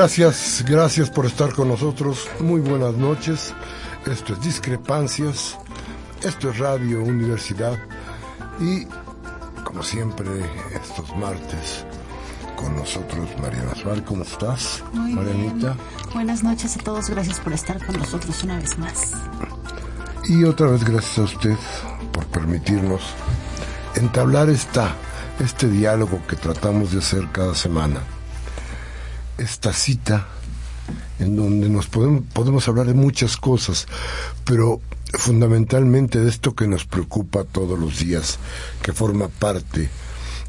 Gracias, gracias por estar con nosotros. Muy buenas noches. Esto es Discrepancias. Esto es Radio Universidad. Y, como siempre, estos martes, con nosotros Mariana Suárez. ¿Cómo estás, Muy Marianita? bien. Buenas noches a todos. Gracias por estar con nosotros una vez más. Y otra vez gracias a usted por permitirnos entablar esta, este diálogo que tratamos de hacer cada semana. Esta cita en donde nos podemos, podemos hablar de muchas cosas, pero fundamentalmente de esto que nos preocupa todos los días, que forma parte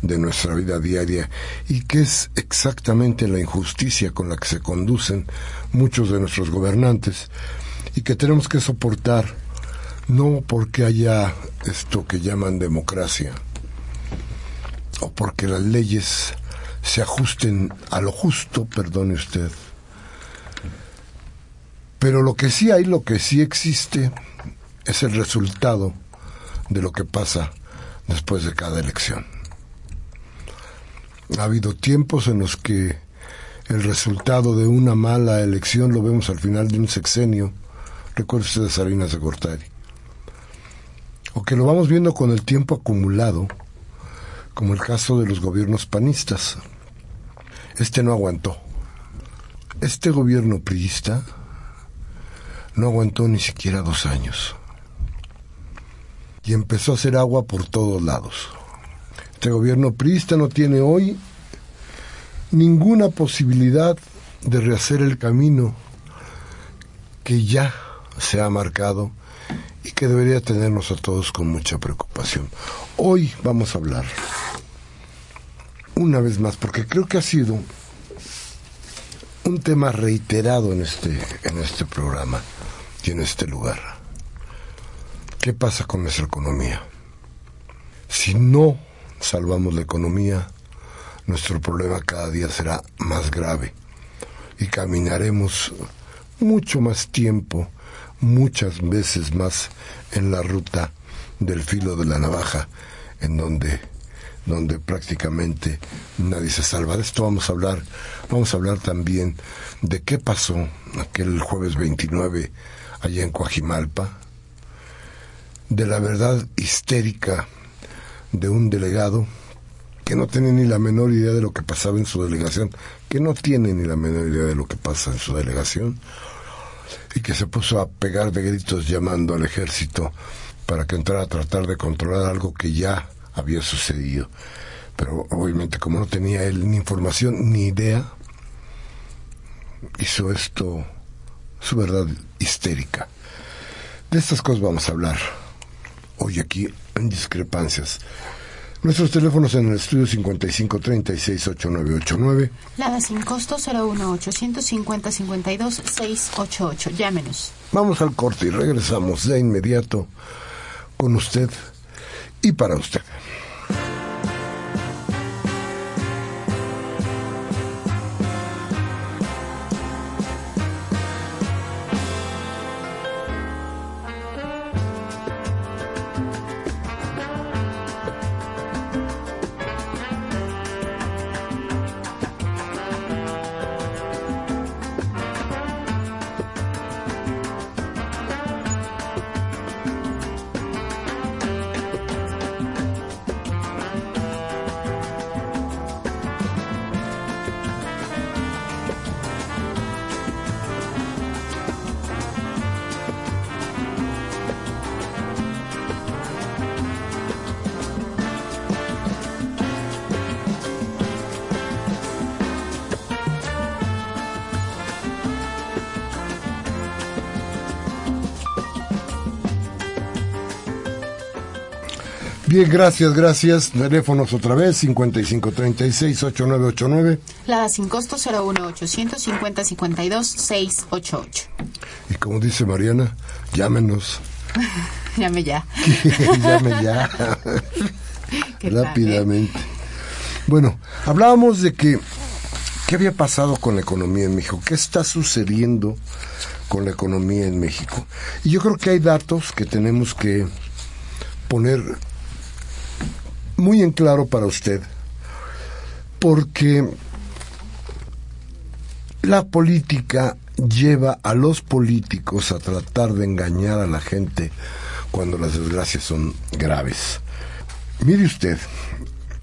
de nuestra vida diaria y que es exactamente la injusticia con la que se conducen muchos de nuestros gobernantes y que tenemos que soportar no porque haya esto que llaman democracia o porque las leyes se ajusten a lo justo, perdone usted. Pero lo que sí hay, lo que sí existe, es el resultado de lo que pasa después de cada elección. Ha habido tiempos en los que el resultado de una mala elección lo vemos al final de un sexenio. Recuerde usted Salinas de Gortari. O que lo vamos viendo con el tiempo acumulado, como el caso de los gobiernos panistas. Este no aguantó. Este gobierno priista no aguantó ni siquiera dos años. Y empezó a hacer agua por todos lados. Este gobierno priista no tiene hoy ninguna posibilidad de rehacer el camino que ya se ha marcado y que debería tenernos a todos con mucha preocupación. Hoy vamos a hablar una vez más, porque creo que ha sido un tema reiterado en este, en este programa y en este lugar. ¿Qué pasa con nuestra economía? Si no salvamos la economía, nuestro problema cada día será más grave y caminaremos mucho más tiempo, muchas veces más en la ruta del filo de la navaja, en donde donde prácticamente nadie se salva. De esto vamos a hablar. Vamos a hablar también de qué pasó aquel jueves 29 allá en Coajimalpa, de la verdad histérica de un delegado que no tiene ni la menor idea de lo que pasaba en su delegación, que no tiene ni la menor idea de lo que pasa en su delegación, y que se puso a pegar de gritos llamando al ejército para que entrara a tratar de controlar algo que ya había sucedido. Pero obviamente como no tenía él ni información ni idea, hizo esto su verdad histérica. De estas cosas vamos a hablar hoy aquí en Discrepancias. Nuestros teléfonos en el estudio 55368989. Lada sin costo 01850 52 688. Llámenos. Vamos al corte y regresamos de inmediato con usted y para usted. Bien, gracias, gracias. Teléfonos otra vez, 5536-8989. La sin costo 01850-52-688. Y como dice Mariana, llámenos. Llame ya. Llame ya. ¿Qué tal, Rápidamente. Bueno, hablábamos de que qué había pasado con la economía en México, qué está sucediendo con la economía en México. Y yo creo que hay datos que tenemos que poner muy en claro para usted, porque la política lleva a los políticos a tratar de engañar a la gente cuando las desgracias son graves. Mire usted,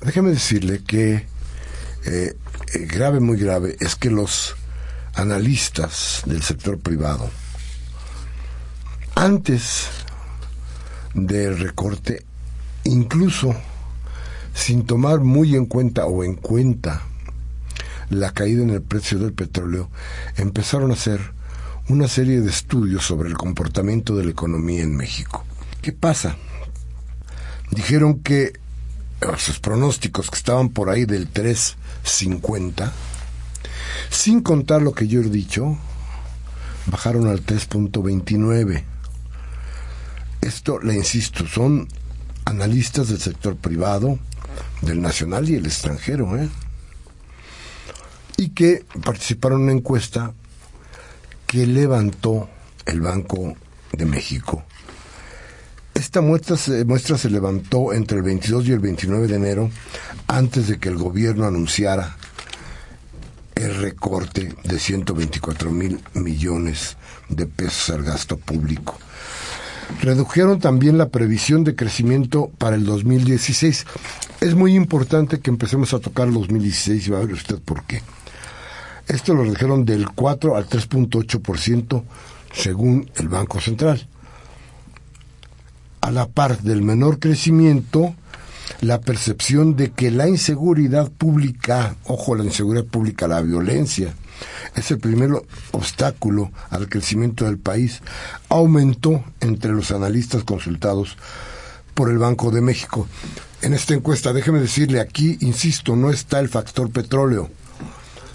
déjeme decirle que eh, eh, grave, muy grave, es que los analistas del sector privado, antes del recorte, incluso sin tomar muy en cuenta o en cuenta la caída en el precio del petróleo, empezaron a hacer una serie de estudios sobre el comportamiento de la economía en México. ¿Qué pasa? Dijeron que sus pronósticos que estaban por ahí del 3.50, sin contar lo que yo he dicho, bajaron al 3.29. Esto, le insisto, son analistas del sector privado, del nacional y el extranjero, ¿eh? y que participaron en una encuesta que levantó el Banco de México. Esta muestra se, muestra se levantó entre el 22 y el 29 de enero, antes de que el gobierno anunciara el recorte de 124 mil millones de pesos al gasto público. Redujeron también la previsión de crecimiento para el 2016. Es muy importante que empecemos a tocar el 2016 y va a ver usted por qué. Esto lo redujeron del 4 al 3.8% según el Banco Central. A la par del menor crecimiento, la percepción de que la inseguridad pública, ojo, la inseguridad pública, la violencia, es el primer obstáculo al crecimiento del país, aumentó entre los analistas consultados por el Banco de México. En esta encuesta, déjeme decirle, aquí, insisto, no está el factor petróleo.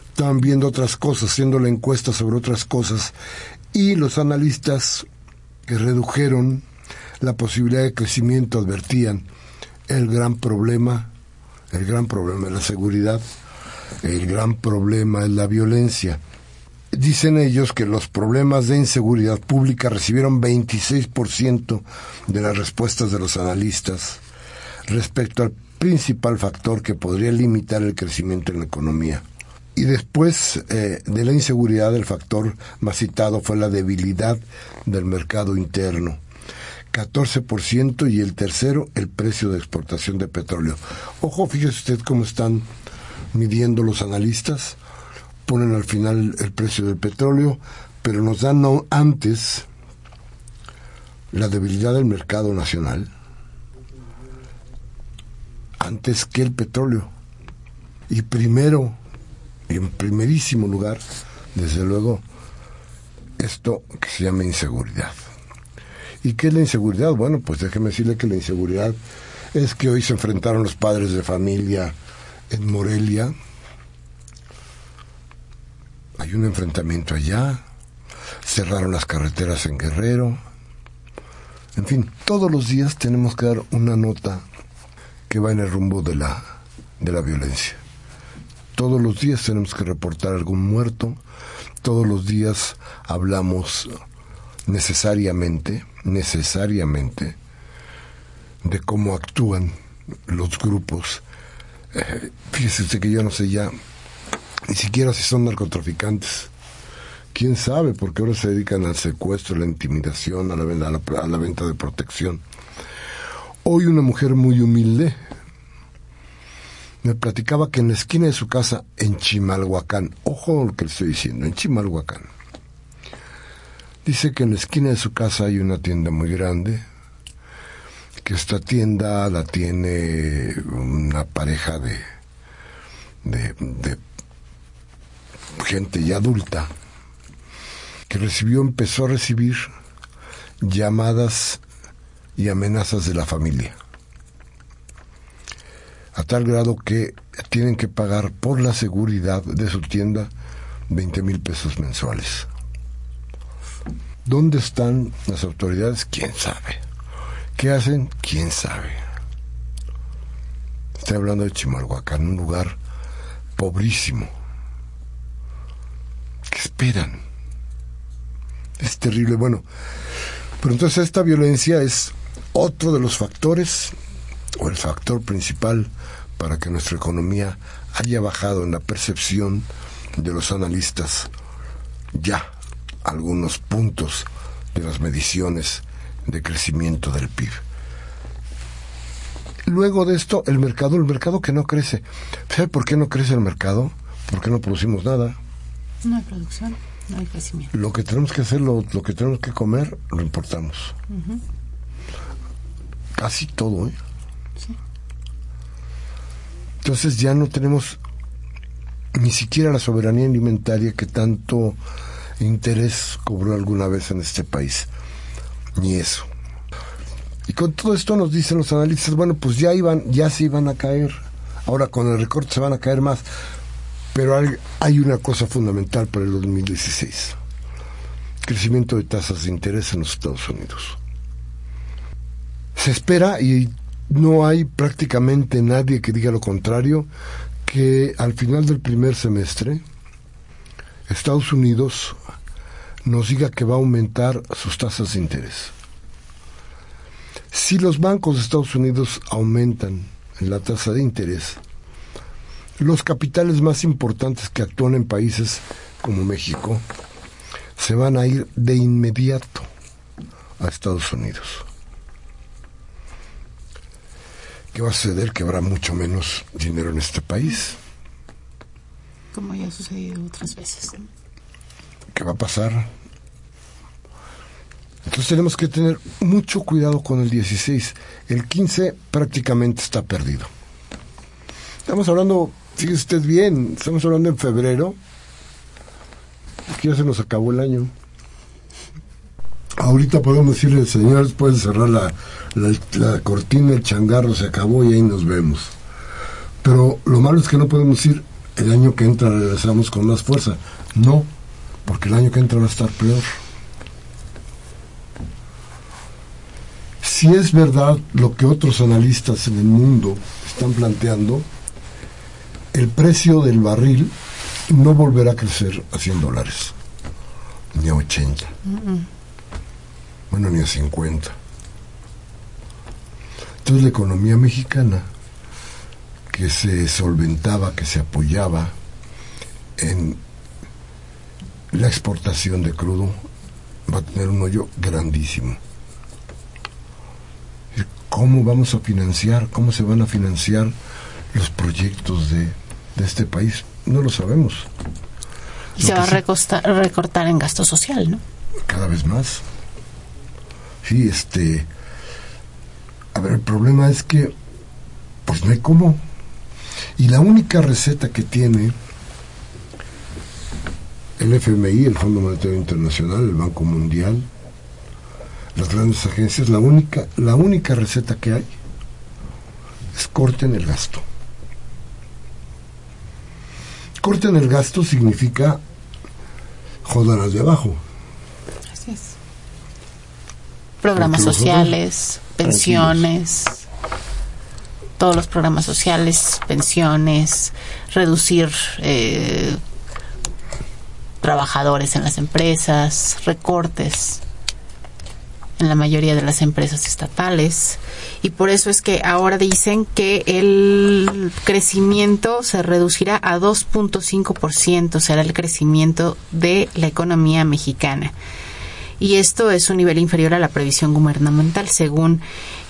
Estaban viendo otras cosas, haciendo la encuesta sobre otras cosas, y los analistas que redujeron la posibilidad de crecimiento advertían el gran problema, el gran problema es la seguridad, el gran problema es la violencia. Dicen ellos que los problemas de inseguridad pública recibieron 26% de las respuestas de los analistas respecto al principal factor que podría limitar el crecimiento en la economía. Y después eh, de la inseguridad, el factor más citado fue la debilidad del mercado interno. 14% y el tercero, el precio de exportación de petróleo. Ojo, fíjese usted cómo están midiendo los analistas. Ponen al final el precio del petróleo, pero nos dan no, antes la debilidad del mercado nacional, antes que el petróleo. Y primero, y en primerísimo lugar, desde luego, esto que se llama inseguridad. ¿Y qué es la inseguridad? Bueno, pues déjeme decirle que la inseguridad es que hoy se enfrentaron los padres de familia en Morelia. Hay un enfrentamiento allá. Cerraron las carreteras en Guerrero. En fin, todos los días tenemos que dar una nota que va en el rumbo de la, de la violencia. Todos los días tenemos que reportar algún muerto. Todos los días hablamos necesariamente, necesariamente, de cómo actúan los grupos. Eh, fíjese usted que yo no sé ya ni siquiera si son narcotraficantes. ¿Quién sabe? Porque ahora se dedican al secuestro, a la intimidación, a la, venta, a la, a la venta de protección. Hoy una mujer muy humilde me platicaba que en la esquina de su casa, en Chimalhuacán, ojo lo que le estoy diciendo, en Chimalhuacán, Dice que en la esquina de su casa hay una tienda muy grande, que esta tienda la tiene una pareja de, de, de gente ya adulta, que recibió, empezó a recibir llamadas y amenazas de la familia. a tal grado que tienen que pagar por la seguridad de su tienda 20 mil pesos mensuales. ¿Dónde están las autoridades? ¿Quién sabe? ¿Qué hacen? ¿Quién sabe? Estoy hablando de Chimalhuacán, un lugar pobrísimo. ¿Qué esperan? Es terrible. Bueno, pero entonces esta violencia es otro de los factores, o el factor principal, para que nuestra economía haya bajado en la percepción de los analistas ya algunos puntos de las mediciones de crecimiento del PIB. Luego de esto, el mercado, el mercado que no crece. ¿Sabe por qué no crece el mercado? Porque no producimos nada. No hay producción, no hay crecimiento. Lo que tenemos que hacer, lo, lo que tenemos que comer, lo importamos. Casi todo, ¿eh? Entonces ya no tenemos ni siquiera la soberanía alimentaria que tanto interés cobró alguna vez en este país. Ni eso. Y con todo esto nos dicen los analistas, bueno, pues ya iban, ya se iban a caer. Ahora con el recorte se van a caer más. Pero hay, hay una cosa fundamental para el 2016. Crecimiento de tasas de interés en los Estados Unidos. Se espera, y no hay prácticamente nadie que diga lo contrario, que al final del primer semestre Estados Unidos nos diga que va a aumentar sus tasas de interés. Si los bancos de Estados Unidos aumentan la tasa de interés, los capitales más importantes que actúan en países como México se van a ir de inmediato a Estados Unidos. ¿Qué va a suceder? Que habrá mucho menos dinero en este país. Como ya ha sucedido otras veces. ¿Qué va a pasar? Entonces tenemos que tener mucho cuidado con el 16. El 15 prácticamente está perdido. Estamos hablando, fíjese usted bien, estamos hablando en febrero. Aquí ya se nos acabó el año. Ahorita podemos decirle, señores, pueden cerrar la, la, la cortina, el changarro se acabó y ahí nos vemos. Pero lo malo es que no podemos decir, el año que entra regresamos con más fuerza. No, porque el año que entra va a estar peor. Si es verdad lo que otros analistas en el mundo están planteando, el precio del barril no volverá a crecer a 100 dólares, ni a 80, bueno, ni a 50. Entonces la economía mexicana, que se solventaba, que se apoyaba en la exportación de crudo, va a tener un hoyo grandísimo. ¿Cómo vamos a financiar? ¿Cómo se van a financiar los proyectos de, de este país? No lo sabemos. Y Lo se va a recortar en gasto social, ¿no? cada vez más. Sí, este. A ver, el problema es que, pues no hay cómo. Y la única receta que tiene el FMI, el Fondo Monetario Internacional, el Banco Mundial, las grandes agencias, la única, la única receta que hay es corten el gasto. Corten el gasto significa jodan de abajo. Programas sociales, pensiones, todos los programas sociales, pensiones, reducir eh, trabajadores en las empresas, recortes en la mayoría de las empresas estatales. Y por eso es que ahora dicen que el crecimiento se reducirá a 2.5%, será el crecimiento de la economía mexicana y esto es un nivel inferior a la previsión gubernamental según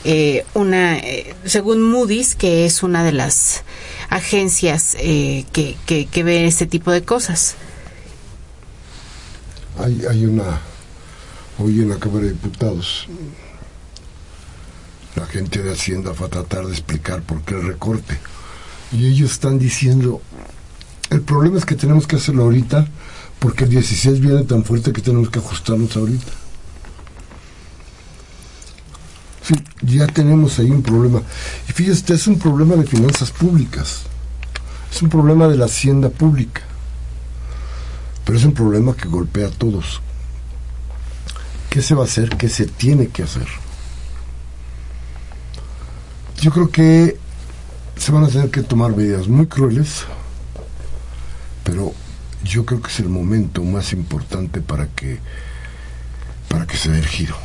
eh, una eh, según Moody's que es una de las agencias eh, que, que, que ve este tipo de cosas Hay, hay una, hoy en la Cámara de Diputados, la gente de Hacienda va a tratar de explicar por qué el recorte. Y ellos están diciendo, el problema es que tenemos que hacerlo ahorita, porque el 16 viene tan fuerte que tenemos que ajustarnos ahorita. Sí, ya tenemos ahí un problema. Y fíjese, es un problema de finanzas públicas. Es un problema de la hacienda pública. Pero es un problema que golpea a todos. ¿Qué se va a hacer? ¿Qué se tiene que hacer? Yo creo que se van a tener que tomar medidas muy crueles, pero yo creo que es el momento más importante para que para que se dé el giro.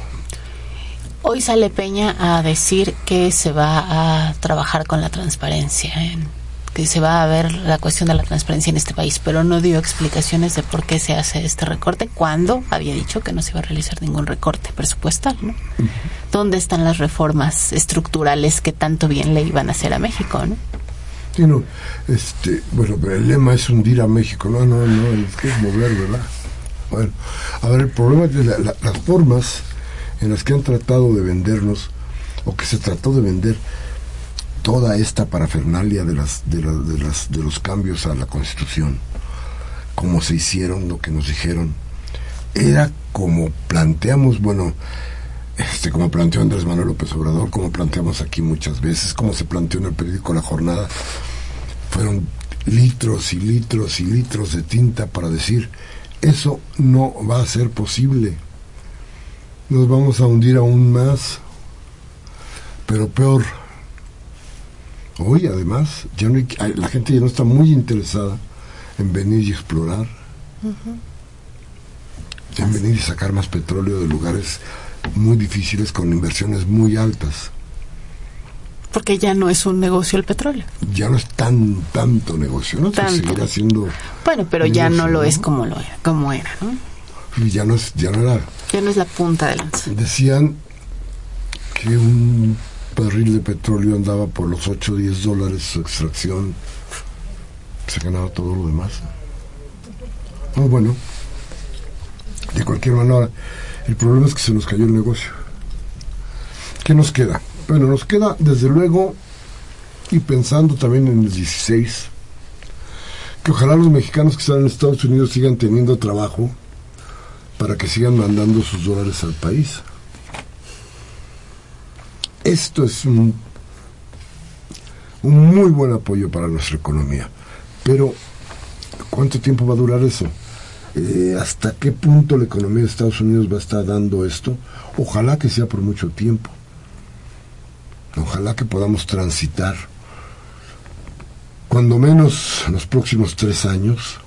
Hoy sale Peña a decir que se va a trabajar con la transparencia, que se va a ver la cuestión de la transparencia en este país, pero no dio explicaciones de por qué se hace este recorte, cuando había dicho que no se iba a realizar ningún recorte presupuestal. ¿no? ¿Dónde están las reformas estructurales que tanto bien le iban a hacer a México? ¿no? Este, bueno, pero el lema es hundir a México. No, no, no, es que es mover, ¿verdad? Bueno, a ver, el problema es de las formas en las que han tratado de vendernos, o que se trató de vender toda esta parafernalia de, las, de, de, las, de los cambios a la Constitución, como se hicieron, lo que nos dijeron, era como planteamos, bueno, este, como planteó Andrés Manuel López Obrador, como planteamos aquí muchas veces, como se planteó en el periódico La Jornada, fueron litros y litros y litros de tinta para decir, eso no va a ser posible. Nos vamos a hundir aún más. Pero peor. Hoy, además, ya no la gente ya no está muy interesada en venir y explorar. En venir y sacar más petróleo de lugares muy difíciles con inversiones muy altas. Porque ya no es un negocio el petróleo. Ya no es tan tanto negocio, ¿no? Tanto. Seguirá siendo Bueno, pero ya no lo es como lo era, como era, ¿no? y ya no es ya no era Ya no es la punta de lanza. decían que un barril de petróleo andaba por los 8 o 10 dólares su extracción se ganaba todo lo demás no, bueno de cualquier manera el problema es que se nos cayó el negocio ¿qué nos queda? bueno nos queda desde luego y pensando también en el 16 que ojalá los mexicanos que están en Estados Unidos sigan teniendo trabajo para que sigan mandando sus dólares al país. Esto es un, un muy buen apoyo para nuestra economía. Pero, ¿cuánto tiempo va a durar eso? Eh, ¿Hasta qué punto la economía de Estados Unidos va a estar dando esto? Ojalá que sea por mucho tiempo. Ojalá que podamos transitar, cuando menos en los próximos tres años,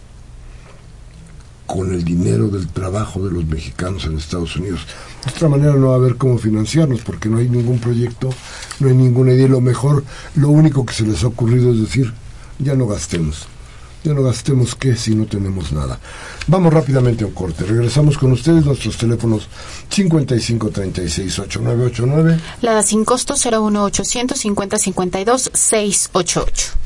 con el dinero del trabajo de los mexicanos en Estados Unidos. De otra manera no va a haber cómo financiarnos porque no hay ningún proyecto, no hay ninguna idea. Lo mejor, lo único que se les ha ocurrido es decir, ya no gastemos. Ya no gastemos qué si no tenemos nada. Vamos rápidamente a un corte. Regresamos con ustedes nuestros teléfonos 55 36 8989. La sin costo 01800 50 52 688.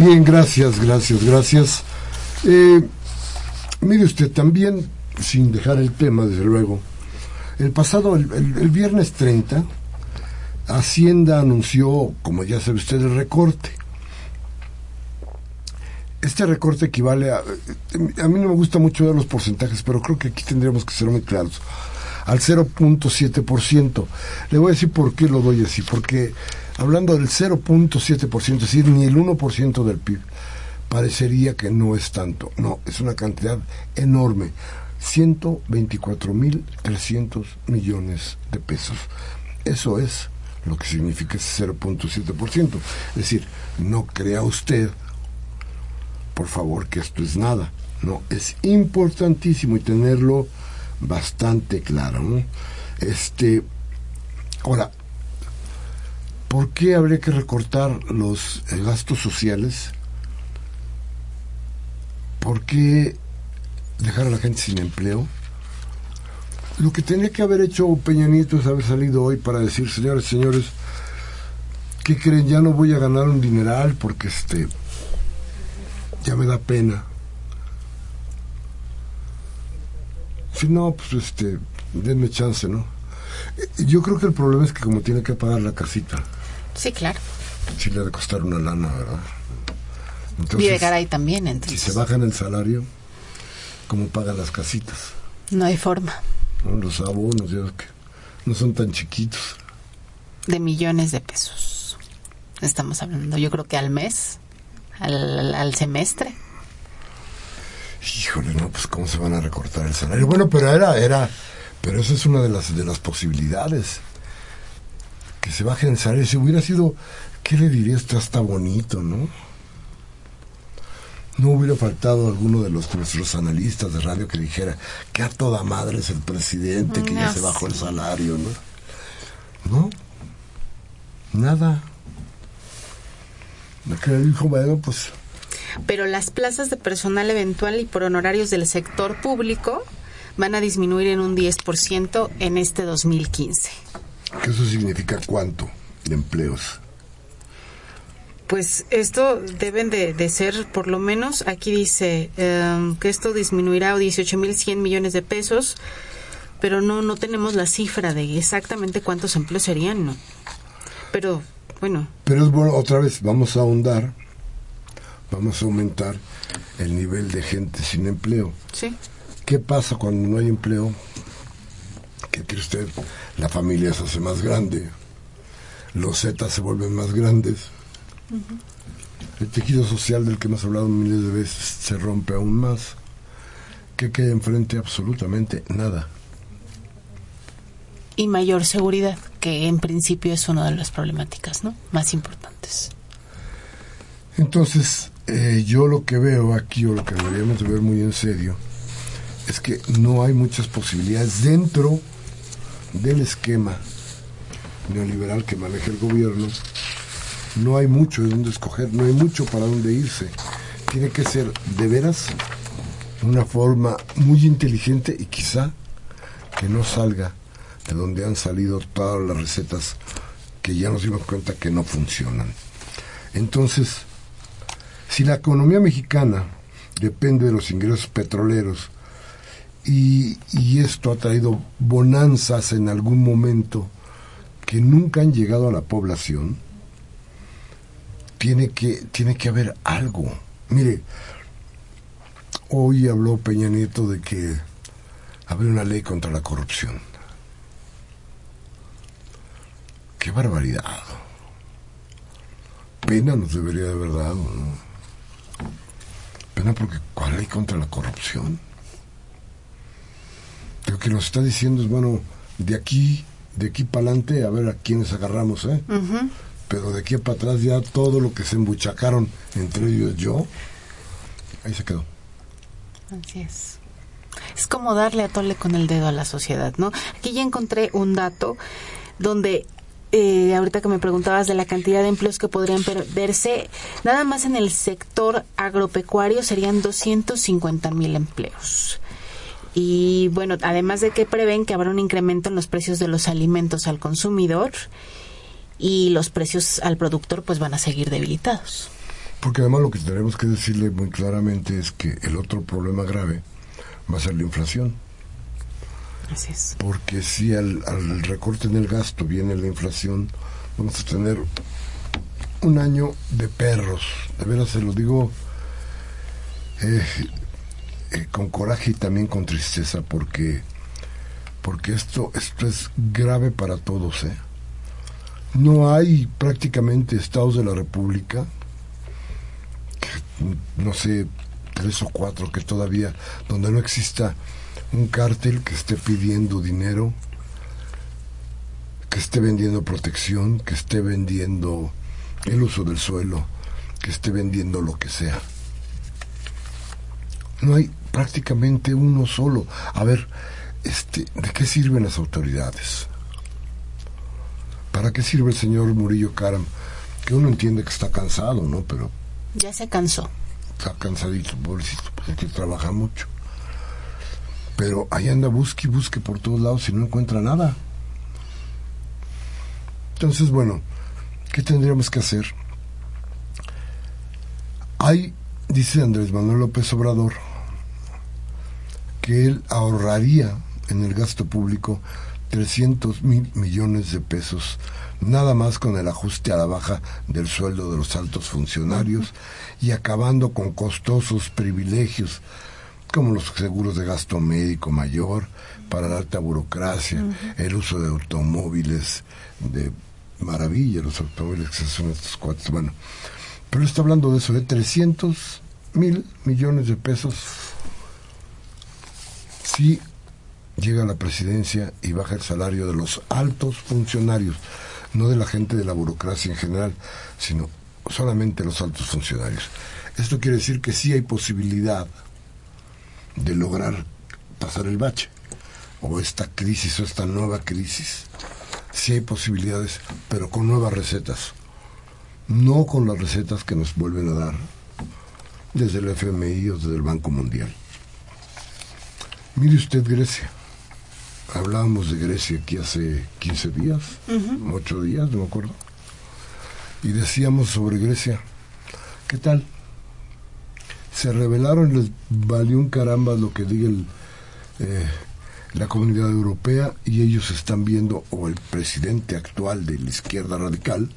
Bien, gracias, gracias, gracias. Eh, mire usted, también sin dejar el tema, desde luego. El pasado, el, el viernes 30, Hacienda anunció, como ya sabe usted, el recorte. Este recorte equivale a... A mí no me gusta mucho ver los porcentajes, pero creo que aquí tendríamos que ser muy claros. Al 0.7%. Le voy a decir por qué lo doy así. Porque hablando del 0.7%, es decir, ni el 1% del PIB, parecería que no es tanto. No, es una cantidad enorme. 124.300 millones de pesos. Eso es lo que significa ese 0.7%. Es decir, no crea usted, por favor, que esto es nada. No, es importantísimo y tenerlo bastante claro. Este, ahora, ¿por qué habría que recortar los eh, gastos sociales? ¿Por qué dejar a la gente sin empleo? Lo que tenía que haber hecho Peña Nieto es haber salido hoy para decir, señores, señores, ¿qué creen? Ya no voy a ganar un dineral porque este ya me da pena. Si no, pues este, denme chance, ¿no? Eh, Yo creo que el problema es que como tiene que pagar la casita, Sí, claro. sí le ha de costar una lana, ¿verdad? Vive Garay también, si entonces. se bajan el salario, ¿cómo pagan las casitas? No hay forma. ¿no? Los abonos, ves que no son tan chiquitos. De millones de pesos. Estamos hablando, yo creo que al mes, al, al semestre. Híjole, no, pues cómo se van a recortar el salario. Bueno, pero era, era, pero esa es una de las de las posibilidades. Que se baje el salario. Si hubiera sido, ¿qué le diría? Esto está bonito, ¿no? No hubiera faltado alguno de los nuestros analistas de radio que dijera que a toda madre es el presidente, que ya No se bajó el salario, ¿no? No, nada. Lo que dijo, bueno, pues Pero las plazas de personal eventual y por honorarios del sector público van a disminuir en un 10% en este 2015. Que eso significa cuánto de empleos. Pues esto deben de, de ser, por lo menos, aquí dice em, que esto disminuirá a 18.100 millones de pesos, pero no no tenemos la cifra de exactamente cuántos empleos serían, ¿no? Pero, bueno, Pero es bueno, otra vez, vamos a ahondar, vamos a aumentar el nivel de gente sin empleo. sí. ¿Qué pasa cuando no hay empleo? ¿Qué cree usted? La familia se hace más grande, los zetas se vuelven más grandes, el tejido social del que hemos hablado miles de veces se rompe aún más. ¿Qué queda enfrente? Absolutamente nada. Y mayor seguridad, que en principio es una de las problemáticas, ¿no? Más importantes. Entonces, eh, yo lo que veo aquí, o lo que deberíamos de ver muy en serio, es que no hay muchas posibilidades dentro del esquema neoliberal que maneja el gobierno. No hay mucho de dónde escoger, no hay mucho para dónde irse. Tiene que ser de veras una forma muy inteligente y quizá que no salga de donde han salido todas las recetas que ya nos dimos cuenta que no funcionan. Entonces, si la economía mexicana depende de los ingresos petroleros y, y esto ha traído bonanzas en algún momento que nunca han llegado a la población, tiene que, tiene que haber algo. Mire, hoy habló Peña Nieto de que habría una ley contra la corrupción. ¡Qué barbaridad! Pena nos debería de haber dado. Pena porque ¿cuál ley contra la corrupción? Lo que nos está diciendo es, bueno, de aquí, de aquí para adelante, a ver a quiénes agarramos, ¿eh? Pero de aquí para atrás ya todo lo que se embuchacaron, entre ellos yo, ahí se quedó. Así es. Es como darle a tole con el dedo a la sociedad, ¿no? Aquí ya encontré un dato donde, eh, ahorita que me preguntabas de la cantidad de empleos que podrían perderse, nada más en el sector agropecuario serían 250 mil empleos. Y bueno, además de que prevén que habrá un incremento en los precios de los alimentos al consumidor y los precios al productor pues van a seguir debilitados. Porque además lo que tenemos que decirle muy claramente es que el otro problema grave va a ser la inflación. Así es. Porque si al, al recorte en el gasto viene la inflación, vamos a tener un año de perros. De veras se lo digo eh, eh, con coraje y también con tristeza porque porque esto esto es grave para todos. ¿eh? No hay prácticamente estados de la República, no sé, tres o cuatro que todavía, donde no exista un cártel que esté pidiendo dinero, que esté vendiendo protección, que esté vendiendo el uso del suelo, que esté vendiendo lo que sea. No hay prácticamente uno solo. A ver, este, ¿de qué sirven las autoridades? ¿Para qué sirve el señor Murillo Caram? Que uno entiende que está cansado, ¿no? Pero... Ya se cansó. Está cansadito, pobrecito, pues que trabaja mucho. Pero ahí anda, busque y busque por todos lados y no encuentra nada. Entonces, bueno, ¿qué tendríamos que hacer? Hay, dice Andrés Manuel López Obrador, que él ahorraría en el gasto público 300 mil millones de pesos, nada más con el ajuste a la baja del sueldo de los altos funcionarios y acabando con costosos privilegios como los seguros de gasto médico mayor para la alta burocracia, el uso de automóviles de maravilla, los automóviles que son estos cuatro, bueno, pero está hablando de eso, de 300 mil millones de pesos si llega la presidencia y baja el salario de los altos funcionarios, no de la gente de la burocracia en general, sino solamente los altos funcionarios. Esto quiere decir que sí hay posibilidad de lograr pasar el bache, o esta crisis, o esta nueva crisis. Sí hay posibilidades, pero con nuevas recetas, no con las recetas que nos vuelven a dar desde el FMI o desde el Banco Mundial. Mire usted Grecia. Hablábamos de Grecia aquí hace 15 días, 8 días, no me acuerdo. Y decíamos sobre Grecia, ¿qué tal? Se rebelaron, les valió un caramba lo que diga el, eh, la comunidad europea y ellos están viendo, o el presidente actual de la izquierda radical,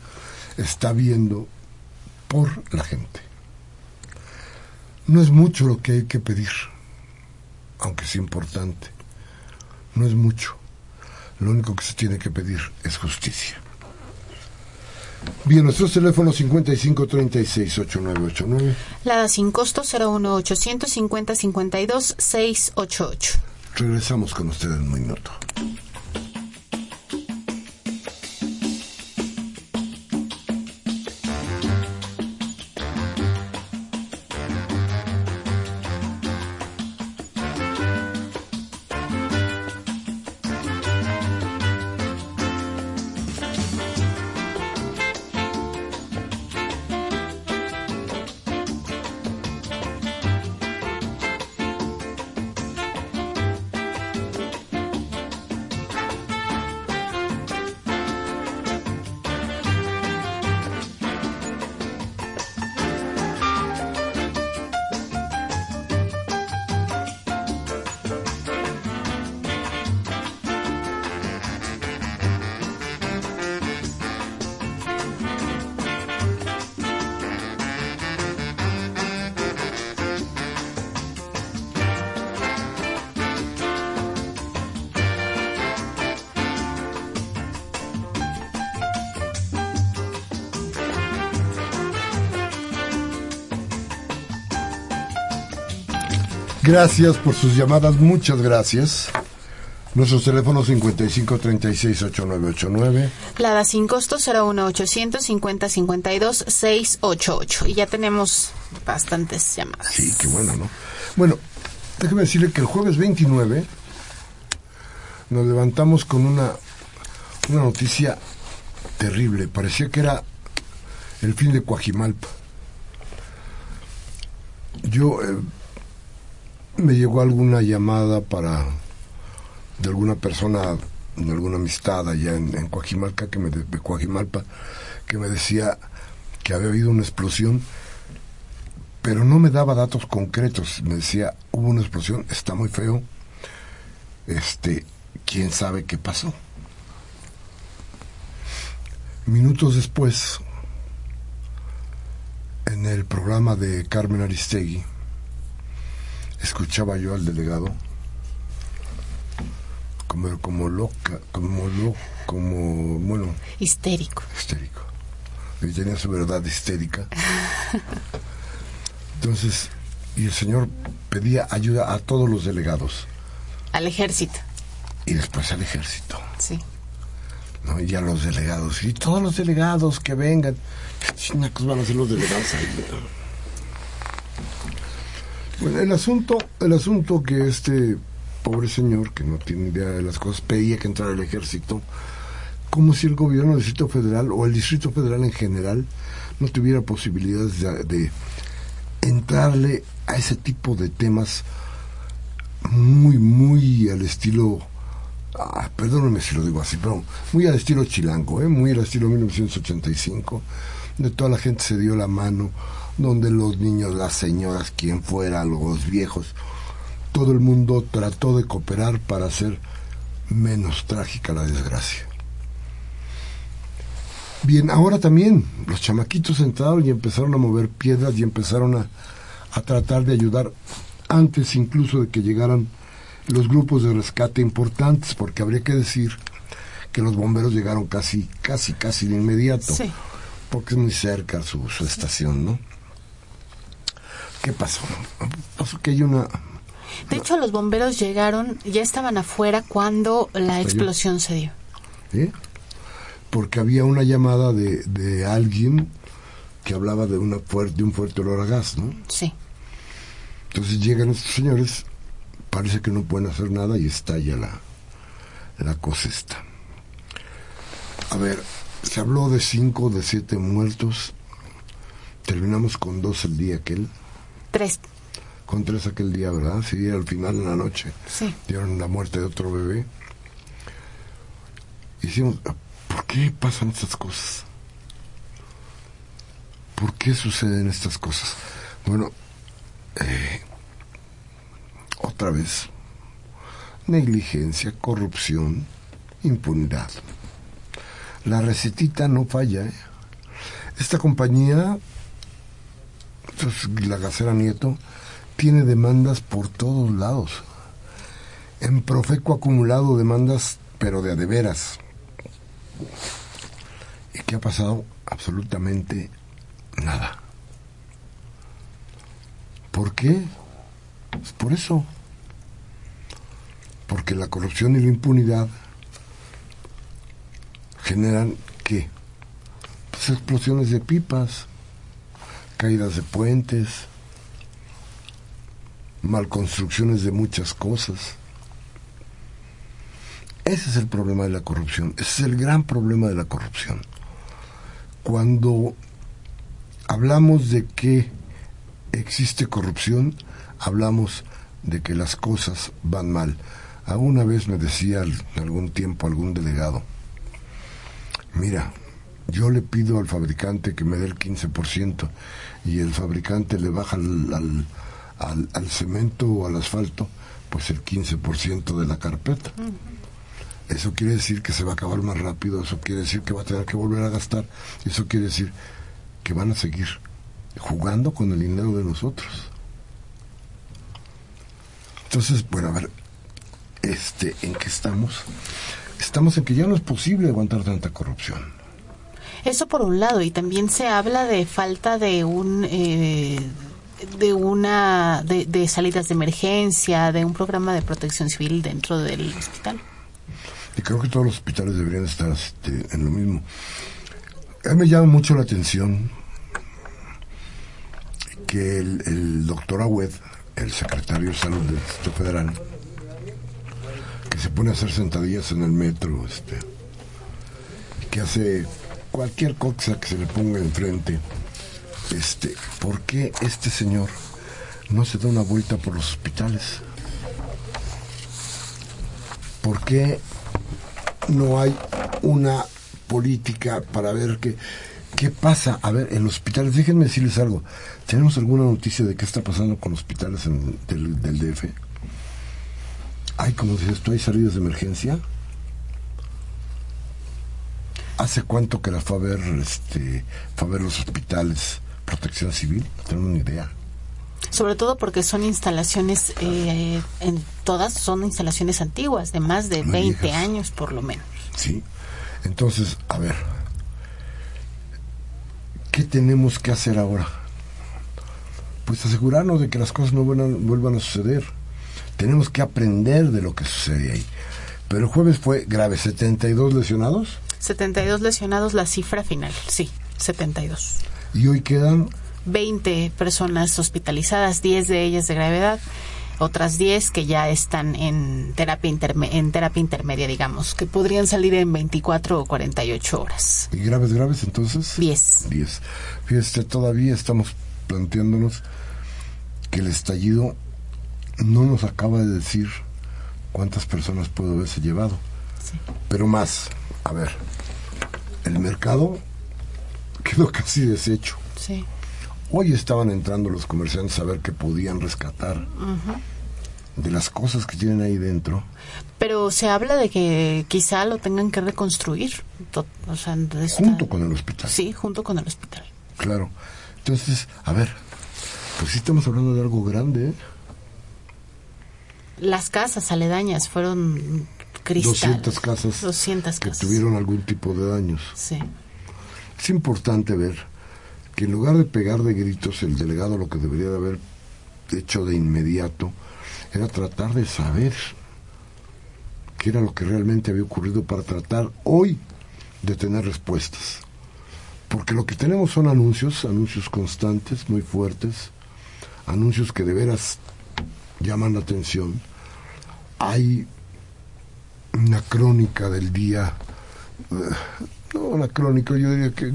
está viendo por la gente. No es mucho lo que hay que pedir aunque es importante. No es mucho. Lo único que se tiene que pedir es justicia. Bien, nuestros teléfonos 5536-8989. La sin costo 01850 52 688. Regresamos con ustedes en un minuto. Gracias por sus llamadas, muchas gracias. Nuestros teléfonos 55 36 8989. La da sin costo 01800 50 52 688. Y ya tenemos bastantes llamadas. Sí, qué bueno, ¿no? Bueno, déjeme decirle que el jueves 29 nos levantamos con una, una noticia terrible. Parecía que era el fin de Coajimalpa. Yo. Eh, me llegó alguna llamada para de alguna persona de alguna amistad allá en, en Coajimalca que me de, Coajimalpa que me decía que había habido una explosión pero no me daba datos concretos me decía hubo una explosión está muy feo este quién sabe qué pasó. Minutos después, en el programa de Carmen Aristegui, escuchaba yo al delegado como, como loca, como lo, como, bueno... Histérico. Histérico. Y tenía su verdad histérica. Entonces, y el señor pedía ayuda a todos los delegados. Al ejército. Y después al ejército. Sí. ¿no? Y a los delegados. Y todos los delegados que vengan. Chinacos van a ser los delegados ahí. Bueno, el asunto, el asunto que este pobre señor, que no tiene idea de las cosas, pedía que entrara el ejército, como si el gobierno del Distrito Federal o el Distrito Federal en general no tuviera posibilidades de, de entrarle a ese tipo de temas muy, muy al estilo, ah, perdónenme si lo digo así, pero muy al estilo chilango, ¿eh? muy al estilo 1985, de toda la gente se dio la mano, donde los niños, las señoras, quien fuera, los viejos, todo el mundo trató de cooperar para hacer menos trágica la desgracia. Bien, ahora también los chamaquitos entraron y empezaron a mover piedras y empezaron a, a tratar de ayudar antes incluso de que llegaran los grupos de rescate importantes, porque habría que decir que los bomberos llegaron casi, casi, casi de inmediato, Sí. porque es muy cerca su, su estación, ¿no? ¿Qué pasó? Pasó que hay una... De hecho, los bomberos llegaron, ya estaban afuera cuando la explosión se dio. ¿sí? Porque había una llamada de, de alguien que hablaba de, una fuerte, de un fuerte olor a gas, ¿no? Sí. Entonces llegan estos señores, parece que no pueden hacer nada y estalla la, la cosa esta. A ver, se habló de cinco, de siete muertos. Terminamos con dos el día aquel, Tres. con tres aquel día, ¿verdad? Sí, al final de la noche Sí. dieron la muerte de otro bebé. Hicimos, ¿por qué pasan estas cosas? ¿Por qué suceden estas cosas? Bueno, eh, otra vez, negligencia, corrupción, impunidad. La recetita no falla. ¿eh? Esta compañía, la Gacera Nieto, tiene demandas por todos lados. En Profeco acumulado demandas, pero de a de veras. ¿Y qué ha pasado? Absolutamente nada. ¿Por qué? Pues por eso. Porque la corrupción y la impunidad generan ¿qué? Pues explosiones de pipas, caídas de puentes, malconstrucciones de muchas cosas. Ese es el problema de la corrupción, ese es el gran problema de la corrupción. Cuando hablamos de que existe corrupción, hablamos de que las cosas van mal. Alguna vez me decía al- algún tiempo algún delegado, mira, yo le pido al fabricante que me dé el 15% y el fabricante le baja al, al, al- al cemento o al asfalto, pues el 15% de la carpeta. Eso quiere decir que se va a acabar más rápido, eso quiere decir que va a tener que volver a gastar, eso quiere decir que van a seguir jugando con el dinero de nosotros. Entonces, bueno, a ver, este, ¿en qué estamos? Estamos en que ya no es posible aguantar tanta corrupción. Eso por un lado, y también se habla de falta de un eh, de una de, salidas de emergencia, de un programa de protección civil dentro del hospital. Y creo que todos los hospitales deberían estar este, en lo mismo. A me llama mucho la atención que el, el doctor Agüed, el secretario de Salud del Distrito Federal, que se pone a hacer sentadillas en el metro, este, que hace cualquier cosa que se le ponga enfrente, este, ¿por qué este señor no se da una vuelta por los hospitales? ¿Por qué no hay una política para ver qué, qué pasa? A ver, en los hospitales, déjenme decirles algo. ¿Tenemos alguna noticia de qué está pasando con los hospitales en- del, DF? hay, como dices tú, hay salidas de emergencia. ¿Hace cuánto que la fue a ver, este, ver los hospitales, protección civil? No tengo ni idea. Sobre todo porque son instalaciones, eh, en todas son instalaciones antiguas, de más de Muy 20 viejas. años por lo menos. Sí. Entonces, a ver, ¿qué tenemos que hacer ahora? Pues asegurarnos de que las cosas no vuelvan, vuelvan a suceder. Tenemos que aprender de lo que sucede ahí. Pero el jueves fue grave, 72 lesionados 72 lesionados, la cifra final, sí, 72. y hoy quedan 20 personas hospitalizadas, 10 de ellas de gravedad, otras 10 que ya están en terapia, interme- en terapia intermedia, digamos, que podrían salir en 24 o 48 horas. y graves, graves, entonces 10. 10. Fíjese, todavía estamos planteándonos que el estallido no nos acaba de decir cuántas personas pudo haberse llevado. Sí. Pero más, a ver, el mercado quedó casi deshecho. Sí. Hoy estaban entrando los comerciantes a ver qué podían rescatar de las cosas que tienen ahí dentro. Pero se habla de que quizá lo tengan que reconstruir. O sea, está- Junto con el hospital. Sí, junto con el hospital. Claro. Entonces, a ver, pues sí estamos hablando de algo grande, ¿eh? Las casas aledañas fueron cristal. 200 casas 200 que casas. tuvieron algún tipo de daños. Sí. Es importante ver que en lugar de pegar de gritos, el delegado lo que debería de haber hecho de inmediato era tratar de saber qué era lo que realmente había ocurrido para tratar hoy de tener respuestas. Porque lo que tenemos son anuncios, anuncios constantes, muy fuertes, anuncios que de veras llaman la atención. Hay una crónica del día, eh, no una crónica, yo diría que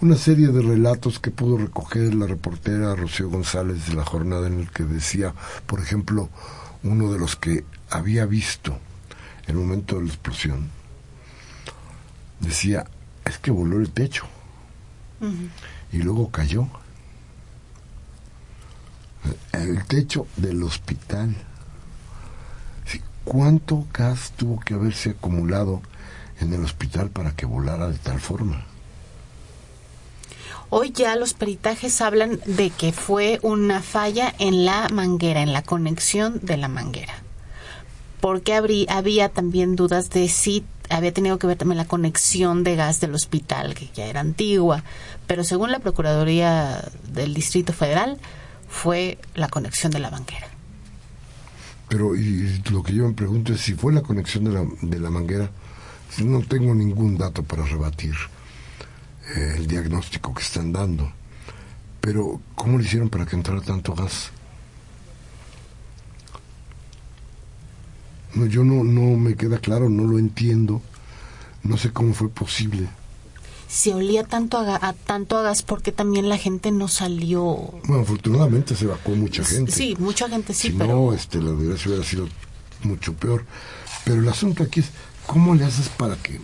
una serie de relatos que pudo recoger la reportera Rocío González de la jornada en el que decía, por ejemplo, uno de los que había visto el momento de la explosión, decía, es que voló el techo y luego cayó. El techo del hospital. ¿Cuánto gas tuvo que haberse acumulado en el hospital para que volara de tal forma? Hoy ya los peritajes hablan de que fue una falla en la manguera, en la conexión de la manguera. Porque había también dudas de si había tenido que ver también la conexión de gas del hospital, que ya era antigua. Pero según la Procuraduría del Distrito Federal, fue la conexión de la manguera. Pero y lo que yo me pregunto es si fue la conexión de la, de la manguera, no tengo ningún dato para rebatir eh, el diagnóstico que están dando. Pero, ¿cómo lo hicieron para que entrara tanto gas? No, yo no, no me queda claro, no lo entiendo. No sé cómo fue posible. Se olía tanto a, a tanto a gas porque también la gente no salió. Bueno, afortunadamente se evacuó mucha gente. Sí, mucha gente sí, si pero no, este, la desgracia hubiera sido mucho peor. Pero el asunto aquí es, ¿cómo le haces para que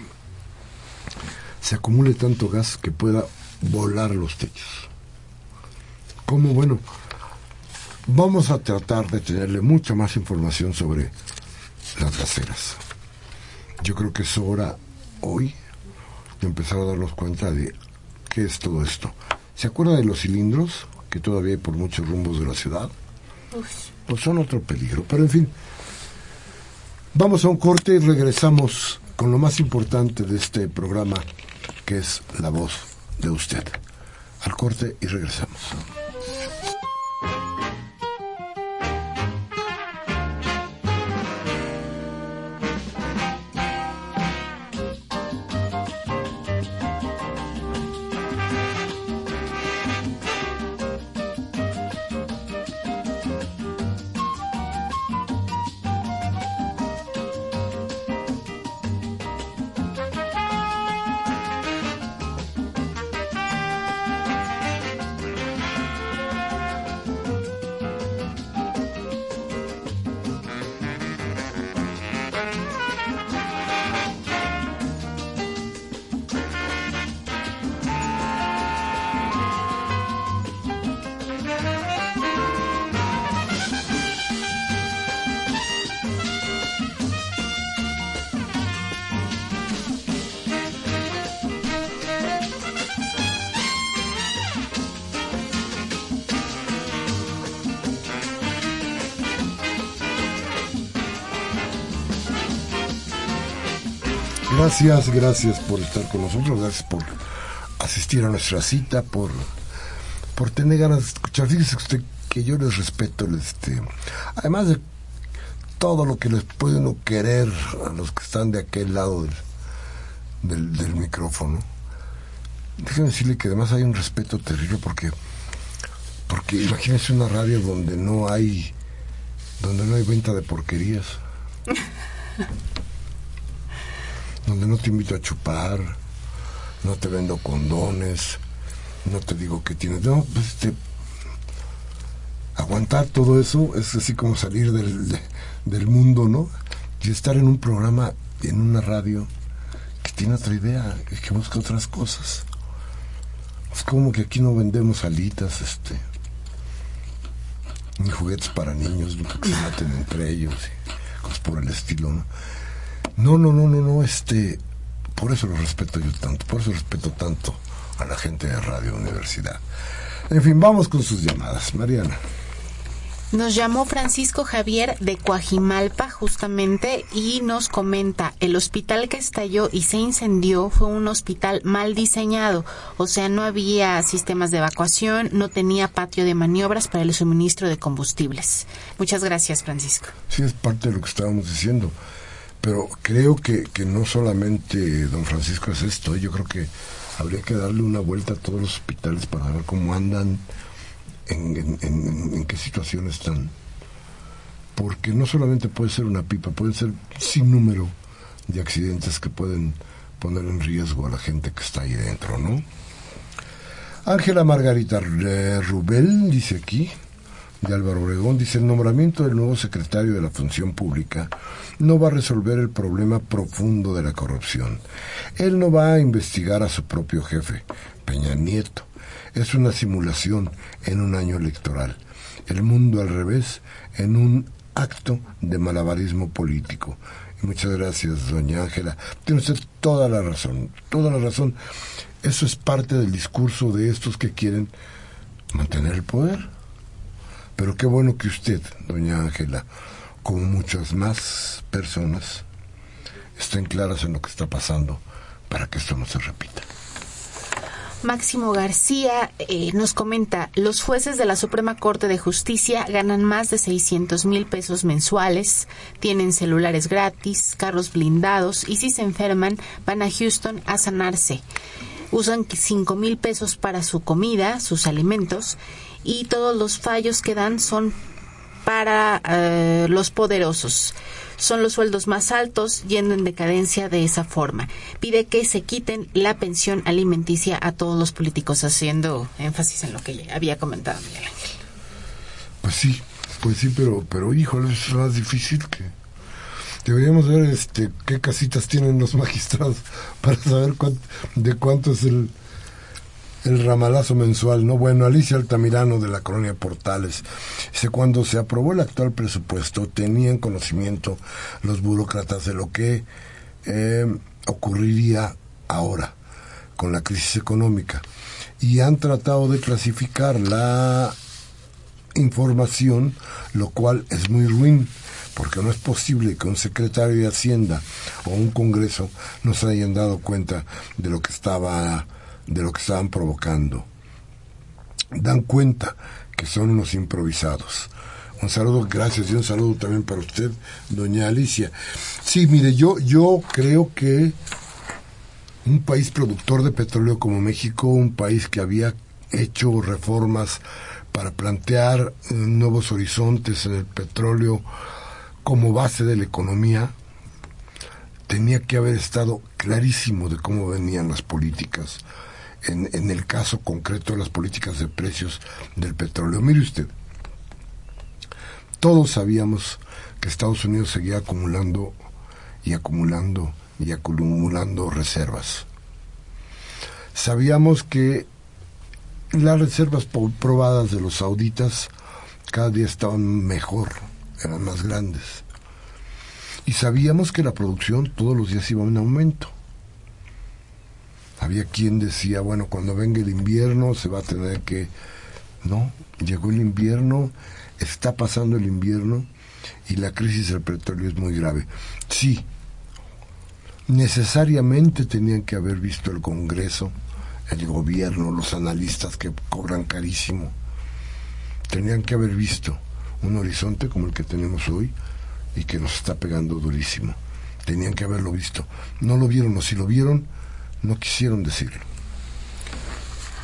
se acumule tanto gas que pueda volar los techos? ¿Cómo? Bueno, vamos a tratar de tenerle mucha más información sobre las gaseras. Yo creo que es hora hoy de empezar a darnos cuenta de qué es todo esto. ¿Se acuerda de los cilindros que todavía hay por muchos rumbos de la ciudad? pues son otro peligro. Pero en fin, vamos a un corte y regresamos con lo más importante de este programa, que es la voz de usted. Al corte y regresamos. Gracias, gracias por estar con nosotros, gracias por asistir a nuestra cita, por, por tener ganas de escuchar. Fíjese usted que yo les respeto, este, además de todo lo que les puede uno querer a los que están de aquel lado del, del, micrófono. Déjenme decirle que además hay un respeto terrible porque porque imagínense una radio donde no hay donde no hay venta de porquerías. donde no te invito a chupar, no te vendo condones, no te digo que tienes, no, pues este, aguantar todo eso es así como salir del, del mundo, ¿no? Y estar en un programa, en una radio, que tiene otra idea, que busca otras cosas. Es como que aquí no vendemos alitas, este, ni juguetes para niños, nunca que se maten entre ellos, cosas por el estilo, ¿no? No, no, no, no, no, este, por eso lo respeto yo tanto, por eso respeto tanto a la gente de Radio Universidad. En fin, vamos con sus llamadas. Mariana. Nos llamó Francisco Javier de Coajimalpa justamente y nos comenta, el hospital que estalló y se incendió fue un hospital mal diseñado, o sea, no había sistemas de evacuación, no tenía patio de maniobras para el suministro de combustibles. Muchas gracias, Francisco. Sí, es parte de lo que estábamos diciendo, pero creo que, que no solamente don Francisco es esto, yo creo que habría que darle una vuelta a todos los hospitales para ver cómo andan en, qué situación están. Porque no solamente puede ser una pipa, pueden ser sin número de accidentes que pueden poner en riesgo a la gente que está ahí dentro, ¿no? Ángela Margarita Rubel dice aquí, de Álvaro Obregón, dice el nombramiento del nuevo secretario de la Función Pública no va a resolver el problema profundo de la corrupción. Él no va a investigar a su propio jefe, Peña Nieto es una simulación en un año electoral. El mundo al revés en un acto de malabarismo político. Y muchas gracias, doña Ángela. Tiene usted toda la razón, toda la razón. Eso es parte del discurso de estos que quieren mantener el poder. Pero qué bueno que usted, doña Ángela, como muchas más personas, estén claras en lo que está pasando para que esto no se repita. Máximo García eh, nos comenta, los jueces de la Suprema Corte de Justicia ganan más de 600 mil pesos mensuales, tienen celulares gratis, carros blindados y si se enferman van a Houston a sanarse. Usan 5 mil pesos para su comida, sus alimentos y todos los fallos que dan son para eh, los poderosos son los sueldos más altos, yendo en decadencia de esa forma. Pide que se quiten la pensión alimenticia a todos los políticos, haciendo énfasis en lo que había comentado Miguel Ángel. Pues sí, pues sí, pero, pero híjole, es más difícil que... Deberíamos ver este qué casitas tienen los magistrados para saber de cuánto es el, el ramalazo mensual, ¿no? Bueno, Alicia Altamirano de la colonia Portales dice, cuando se aprobó el actual presupuesto, tenían conocimiento los burócratas de lo que eh, ocurriría ahora con la crisis económica y han tratado de clasificar la información, lo cual es muy ruin porque no es posible que un secretario de Hacienda o un Congreso no se hayan dado cuenta de lo que estaba de lo que estaban provocando. Dan cuenta que son unos improvisados. Un saludo, gracias y un saludo también para usted, doña Alicia. Sí, mire, yo, yo creo que un país productor de petróleo como México, un país que había hecho reformas para plantear eh, nuevos horizontes en el petróleo como base de la economía, tenía que haber estado clarísimo de cómo venían las políticas en, el caso concreto de las políticas de precios del petróleo. Mire usted, todos sabíamos que Estados Unidos seguía acumulando y acumulando y acumulando reservas. Sabíamos que las reservas probadas de los sauditas cada día estaban mejor, eran más grandes. Y sabíamos que la producción todos los días iba en aumento. Había quien decía, bueno, cuando venga el invierno se va a tener que... No, llegó el invierno, está pasando el invierno y la crisis del petróleo es muy grave. Sí, necesariamente tenían que haber visto el Congreso, el gobierno, los analistas que cobran carísimo. Tenían que haber visto un horizonte como el que tenemos hoy y que nos está pegando durísimo. Tenían que haberlo visto. No lo vieron, o si lo vieron, no quisieron decirlo.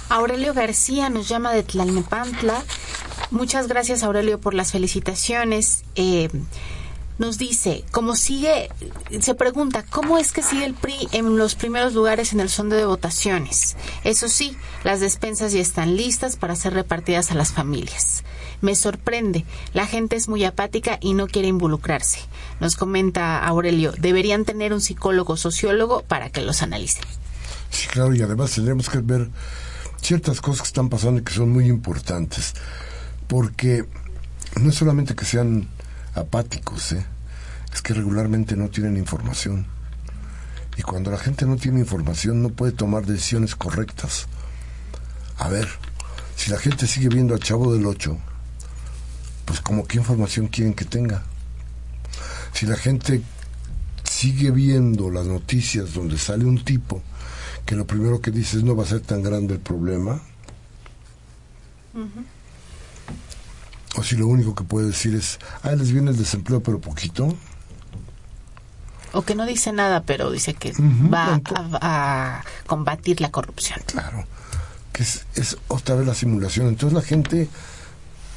Aurelio García nos llama de Tlalnepantla. Muchas gracias, Aurelio, por las felicitaciones. Eh, nos dice, como sigue, se pregunta, ¿cómo es que sigue el PRI en los primeros lugares en el sondeo de votaciones? Eso sí, las despensas ya están listas para ser repartidas a las familias. Me sorprende, la gente es muy apática y no quiere involucrarse. Nos comenta Aurelio, deberían tener un psicólogo sociólogo para que los analice. Sí, claro, y además tendremos que ver ciertas cosas que están pasando y que son muy importantes, porque no es solamente que sean apáticos, ¿eh? es que regularmente no tienen información. Y cuando la gente no tiene información no puede tomar decisiones correctas. A ver, si la gente sigue viendo al Chavo del Ocho, pues como qué información quieren que tenga. Si la gente sigue viendo las noticias donde sale un tipo que lo primero que dice es no va a ser tan grande el problema, o si lo único que puede decir es, ah, les viene el desempleo pero poquito. O que no dice nada, pero dice que va a, combatir la corrupción. Claro, que es, es otra vez la simulación. Entonces la gente,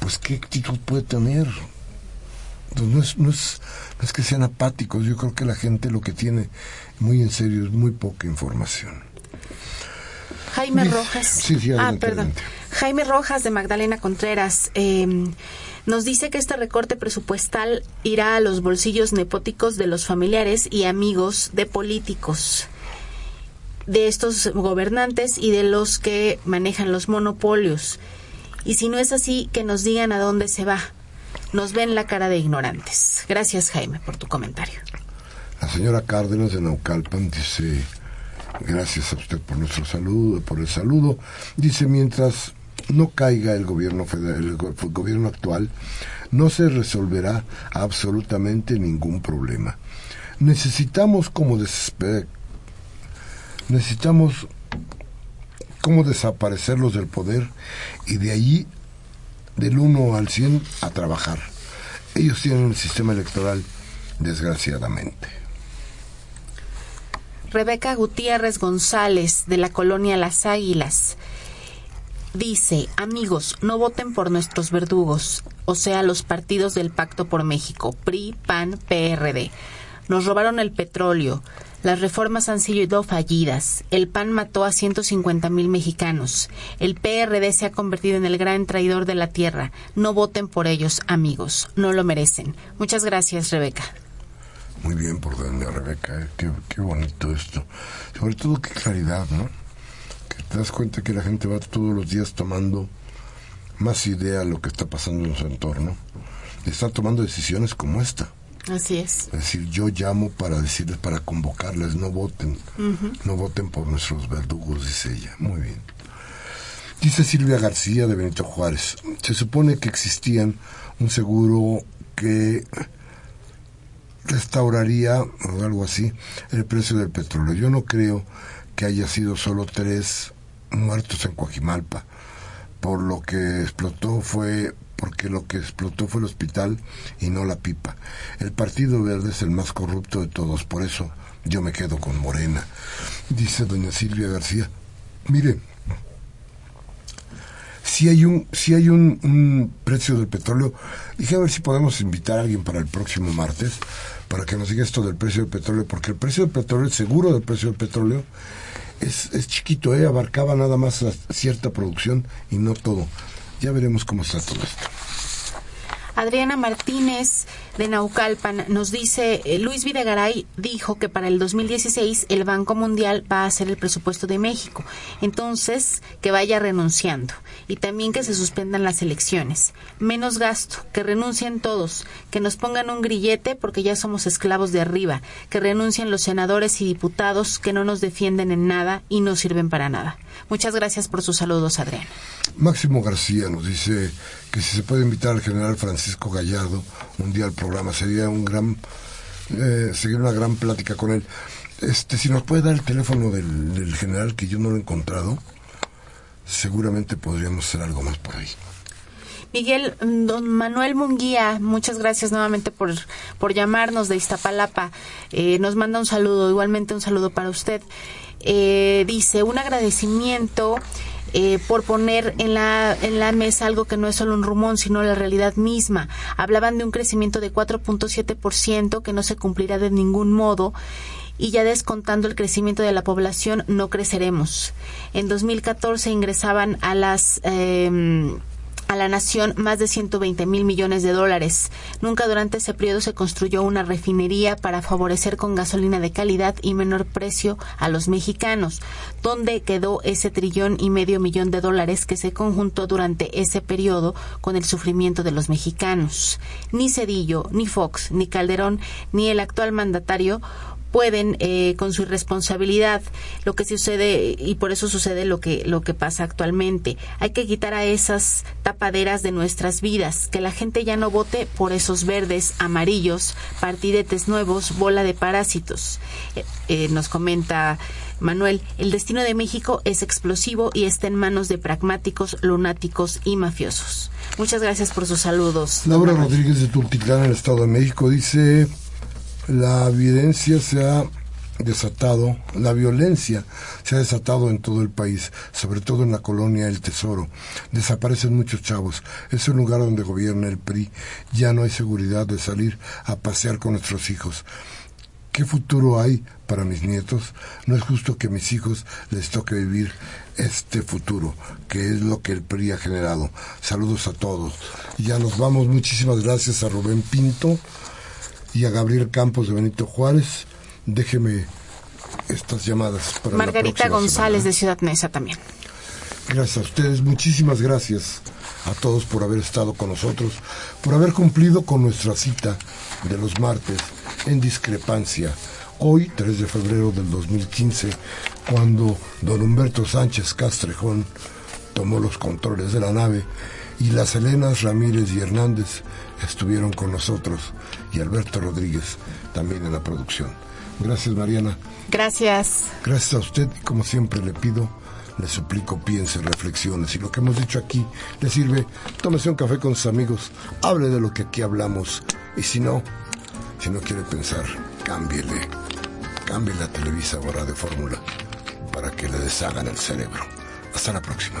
pues, ¿qué actitud puede tener? Entonces, no es, no, es, no es que sean apáticos, yo creo que la gente lo que tiene muy en serio es muy poca información. Jaime Rojas. Sí, sí, ah, perdón. Jaime Rojas de Magdalena Contreras eh, nos dice que este recorte presupuestal irá a los bolsillos nepóticos de los familiares y amigos de políticos de estos gobernantes y de los que manejan los monopolios. Y si no es así, que nos digan a dónde se va. Nos ven la cara de ignorantes. Gracias, Jaime, por tu comentario. La señora Cárdenas de Naucalpan dice Gracias a usted por nuestro saludo, por el saludo. Dice, mientras no caiga el gobierno federal, el gobierno actual, no se resolverá absolutamente ningún problema. Necesitamos como necesitamos cómo desaparecerlos del poder y de allí del 1 al 100 a trabajar. Ellos tienen el sistema electoral, desgraciadamente. Rebeca Gutiérrez González, de la colonia Las Águilas, dice, amigos, no voten por nuestros verdugos, o sea, los partidos del Pacto por México, PRI, PAN, PRD. Nos robaron el petróleo. Las reformas han sido fallidas. El PAN mató a 150 mil mexicanos. El PRD se ha convertido en el gran traidor de la tierra. No voten por ellos, amigos. No lo merecen. Muchas gracias, Rebeca. Muy bien por doña Rebeca, eh, qué, qué, bonito esto. Sobre todo qué claridad, ¿no? Que te das cuenta que la gente va todos los días tomando más idea de lo que está pasando en su entorno. Y está tomando decisiones como esta. Así es. Es decir, yo llamo para decirles, para convocarles, no voten, no voten por nuestros verdugos, dice ella. Muy bien. Dice Silvia García de Benito Juárez, se supone que existían un seguro que restauraría, o algo así, el precio del petróleo. Yo no creo que haya sido solo tres muertos en Coajimalpa. Por lo que explotó fue porque lo que explotó fue el hospital y no la pipa. El Partido Verde es el más corrupto de todos, por eso yo me quedo con Morena. Dice doña Silvia García. Mire, si hay un si hay un, un, precio del petróleo dije a ver si podemos invitar a alguien para el próximo martes para que nos diga esto del precio del petróleo, porque el precio del petróleo, el seguro del precio del petróleo, es, es chiquito, ¿eh? abarcaba nada más cierta producción y no todo. Ya veremos cómo está todo esto. Adriana Martínez de Naucalpan nos dice, eh, Luis Videgaray dijo que para el 2016 el Banco Mundial va a hacer el presupuesto de México. Entonces, que vaya renunciando. Y también que se suspendan las elecciones. Menos gasto, que renuncien todos, que nos pongan un grillete porque ya somos esclavos de arriba, que renuncien los senadores y diputados que no nos defienden en nada y no sirven para nada. Muchas gracias por sus saludos, Adriana. Máximo García nos dice que si se puede invitar al general Francisco Gallardo un día al programa, sería un gran, eh, sería una gran plática con él. Este, si nos puede dar el teléfono del, del general que yo no lo he encontrado, seguramente podríamos hacer algo más por ahí. Miguel, mm, don Manuel Munguía, muchas gracias nuevamente por, por llamarnos de Iztapalapa. Eh, nos manda un saludo, igualmente un saludo para usted. Eh, dice, un agradecimiento eh, por poner en la, en la mesa algo que no es solo un rumón, sino la realidad misma. Hablaban de un crecimiento de 4.7% que no se cumplirá de ningún modo y ya descontando el crecimiento de la población no creceremos. En 2014 ingresaban a las eh, a la nación más de 120 mil millones de dólares. Nunca durante ese periodo se construyó una refinería para favorecer con gasolina de calidad y menor precio a los mexicanos. ¿Dónde quedó ese trillón y medio millón de dólares que se conjuntó durante ese periodo con el sufrimiento de los mexicanos? Ni Cedillo, ni Fox, ni Calderón, ni el actual mandatario pueden eh, con su irresponsabilidad lo que sucede y por eso sucede lo que lo que pasa actualmente hay que quitar a esas tapaderas de nuestras vidas que la gente ya no vote por esos verdes amarillos partidetes nuevos bola de parásitos eh, eh, nos comenta Manuel, el destino de México es explosivo y está en manos de pragmáticos, lunáticos y mafiosos. Muchas gracias por sus saludos. Laura Rodríguez de Tultitlán, en el Estado de México, dice la evidencia se ha desatado, la violencia se ha desatado en todo el país, sobre todo en la colonia El Tesoro. Desaparecen muchos chavos. Es un lugar donde gobierna el PRI. Ya no hay seguridad de salir a pasear con nuestros hijos. ¿Qué futuro hay para mis nietos? No es justo que a mis hijos les toque vivir este futuro, que es lo que el PRI ha generado. Saludos a todos. Ya nos vamos. Muchísimas gracias a Rubén Pinto y a Gabriel Campos de Benito Juárez. Déjeme estas llamadas para Margarita González de Ciudad Mesa también. Gracias a ustedes, muchísimas gracias a todos por haber estado con nosotros, por haber cumplido con nuestra cita de los martes en discrepancia. Hoy, 3 de febrero del 2015, cuando don Humberto Sánchez Castrejón tomó los controles de la nave y las Helenas Ramírez y Hernández estuvieron con nosotros y Alberto Rodríguez también en la producción. Gracias Mariana. Gracias. Gracias a usted y como siempre le pido, le suplico, piense, reflexione. Si lo que hemos dicho aquí le sirve, tómese un café con sus amigos, hable de lo que aquí hablamos y si no, si no quiere pensar, cámbiele, cambie la televisora de fórmula para que le deshagan el cerebro. Hasta la próxima.